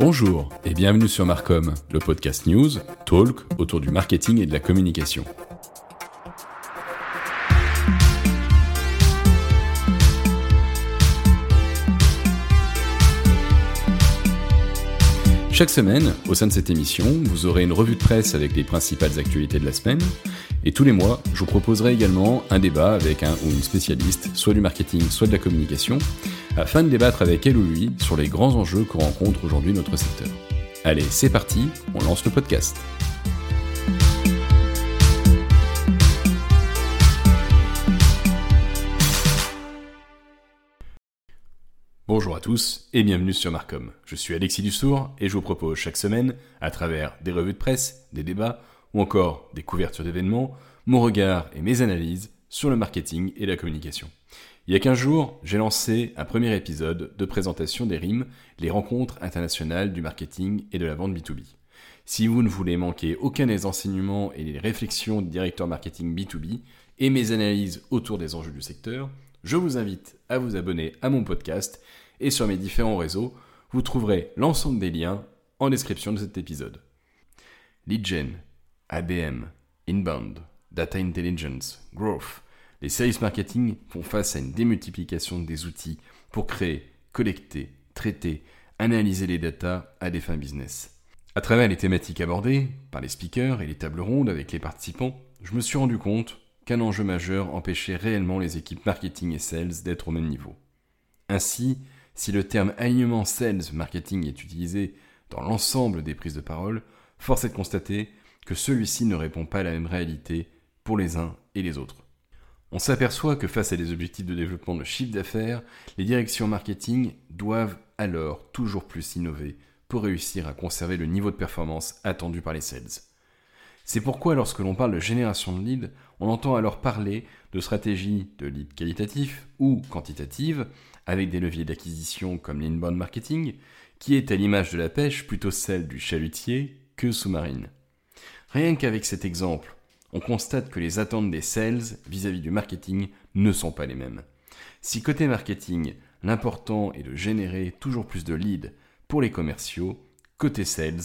Bonjour et bienvenue sur Marcom, le podcast news, talk autour du marketing et de la communication. Chaque semaine, au sein de cette émission, vous aurez une revue de presse avec les principales actualités de la semaine. Et tous les mois, je vous proposerai également un débat avec un ou une spécialiste, soit du marketing, soit de la communication, afin de débattre avec elle ou lui sur les grands enjeux que rencontre aujourd'hui notre secteur. Allez, c'est parti, on lance le podcast. Bonjour à tous et bienvenue sur Marcom. Je suis Alexis Dussour et je vous propose chaque semaine, à travers des revues de presse, des débats ou encore des couvertures d'événements, mon regard et mes analyses sur le marketing et la communication. Il y a 15 jours, j'ai lancé un premier épisode de présentation des RIM, les rencontres internationales du marketing et de la vente B2B. Si vous ne voulez manquer aucun des enseignements et des réflexions du directeur marketing B2B et mes analyses autour des enjeux du secteur, je vous invite à vous abonner à mon podcast et sur mes différents réseaux, vous trouverez l'ensemble des liens en description de cet épisode. Lead ABM, Inbound, Data Intelligence, Growth, les services marketing font face à une démultiplication des outils pour créer, collecter, traiter, analyser les data à des fins business. À travers les thématiques abordées par les speakers et les tables rondes avec les participants, je me suis rendu compte qu'un enjeu majeur empêchait réellement les équipes marketing et sales d'être au même niveau. Ainsi, si le terme alignement sales marketing est utilisé dans l'ensemble des prises de parole, force est de constater que celui-ci ne répond pas à la même réalité pour les uns et les autres. On s'aperçoit que face à des objectifs de développement de chiffre d'affaires, les directions marketing doivent alors toujours plus innover pour réussir à conserver le niveau de performance attendu par les sales. C'est pourquoi lorsque l'on parle de génération de leads, on entend alors parler de stratégie de lead qualitatif ou quantitative, avec des leviers d'acquisition comme l'inbound marketing, qui est à l'image de la pêche plutôt celle du chalutier que sous-marine. Rien qu'avec cet exemple, on constate que les attentes des sales vis-à-vis du marketing ne sont pas les mêmes. Si côté marketing, l'important est de générer toujours plus de leads pour les commerciaux, côté sales,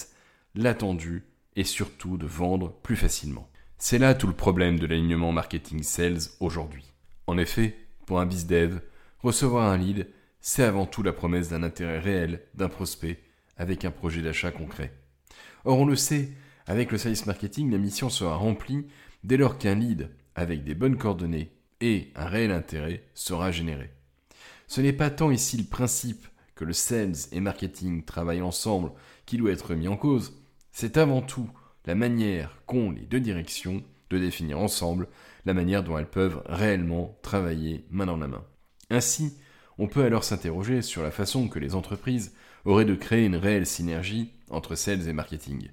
l'attendu est surtout de vendre plus facilement. C'est là tout le problème de l'alignement marketing-sales aujourd'hui. En effet, pour un bizdev, recevoir un lead, c'est avant tout la promesse d'un intérêt réel d'un prospect avec un projet d'achat concret. Or, on le sait, avec le service marketing, la mission sera remplie dès lors qu'un lead avec des bonnes coordonnées et un réel intérêt sera généré. Ce n'est pas tant ici le principe que le sales et marketing travaillent ensemble qui doit être mis en cause, c'est avant tout la manière qu'ont les deux directions de définir ensemble la manière dont elles peuvent réellement travailler main dans la main. Ainsi, on peut alors s'interroger sur la façon que les entreprises auraient de créer une réelle synergie entre sales et marketing.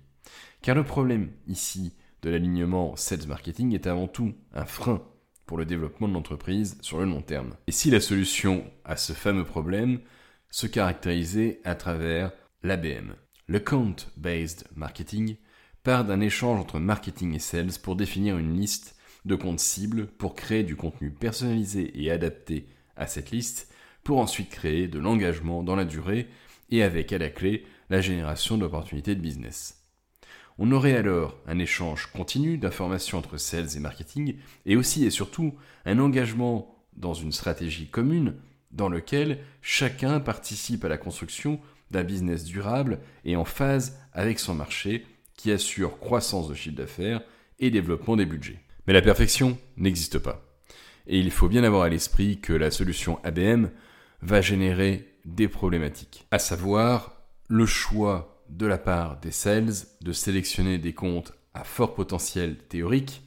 Car le problème ici de l'alignement sales marketing est avant tout un frein pour le développement de l'entreprise sur le long terme. Et si la solution à ce fameux problème se caractérisait à travers l'ABM, le Count-Based Marketing part d'un échange entre marketing et sales pour définir une liste de comptes cibles pour créer du contenu personnalisé et adapté à cette liste, pour ensuite créer de l'engagement dans la durée et avec à la clé la génération d'opportunités de business. On aurait alors un échange continu d'informations entre sales et marketing et aussi et surtout un engagement dans une stratégie commune dans lequel chacun participe à la construction d'un business durable et en phase avec son marché qui assure croissance de chiffre d'affaires et développement des budgets. Mais la perfection n'existe pas. Et il faut bien avoir à l'esprit que la solution ABM va générer des problématiques, à savoir le choix de la part des sales de sélectionner des comptes à fort potentiel théorique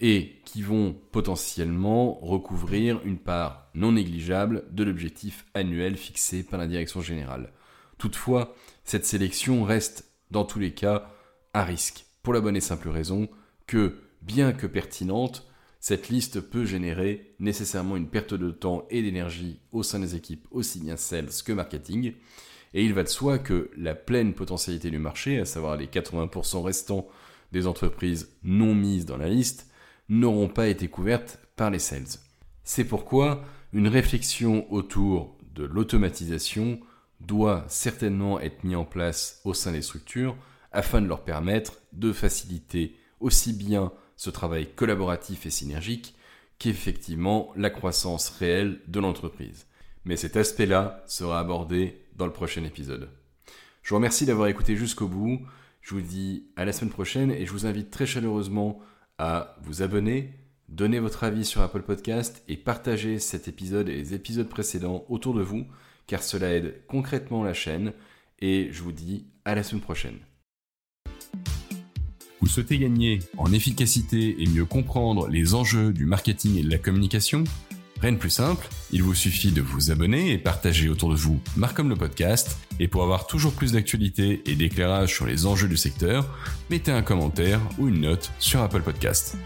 et qui vont potentiellement recouvrir une part non négligeable de l'objectif annuel fixé par la direction générale. Toutefois, cette sélection reste dans tous les cas à risque, pour la bonne et simple raison que, bien que pertinente, cette liste peut générer nécessairement une perte de temps et d'énergie au sein des équipes aussi bien sales que marketing, et il va de soi que la pleine potentialité du marché, à savoir les 80% restants des entreprises non mises dans la liste, n'auront pas été couvertes par les sales. C'est pourquoi une réflexion autour de l'automatisation doit certainement être mis en place au sein des structures afin de leur permettre de faciliter aussi bien ce travail collaboratif et synergique qu'effectivement la croissance réelle de l'entreprise. Mais cet aspect-là sera abordé dans le prochain épisode. Je vous remercie d'avoir écouté jusqu'au bout. Je vous dis à la semaine prochaine et je vous invite très chaleureusement à vous abonner, donner votre avis sur Apple Podcast et partager cet épisode et les épisodes précédents autour de vous car cela aide concrètement la chaîne et je vous dis à la semaine prochaine. Vous souhaitez gagner en efficacité et mieux comprendre les enjeux du marketing et de la communication Rien de plus simple, il vous suffit de vous abonner et partager autour de vous Marcom le podcast. Et pour avoir toujours plus d'actualités et d'éclairage sur les enjeux du secteur, mettez un commentaire ou une note sur Apple Podcast.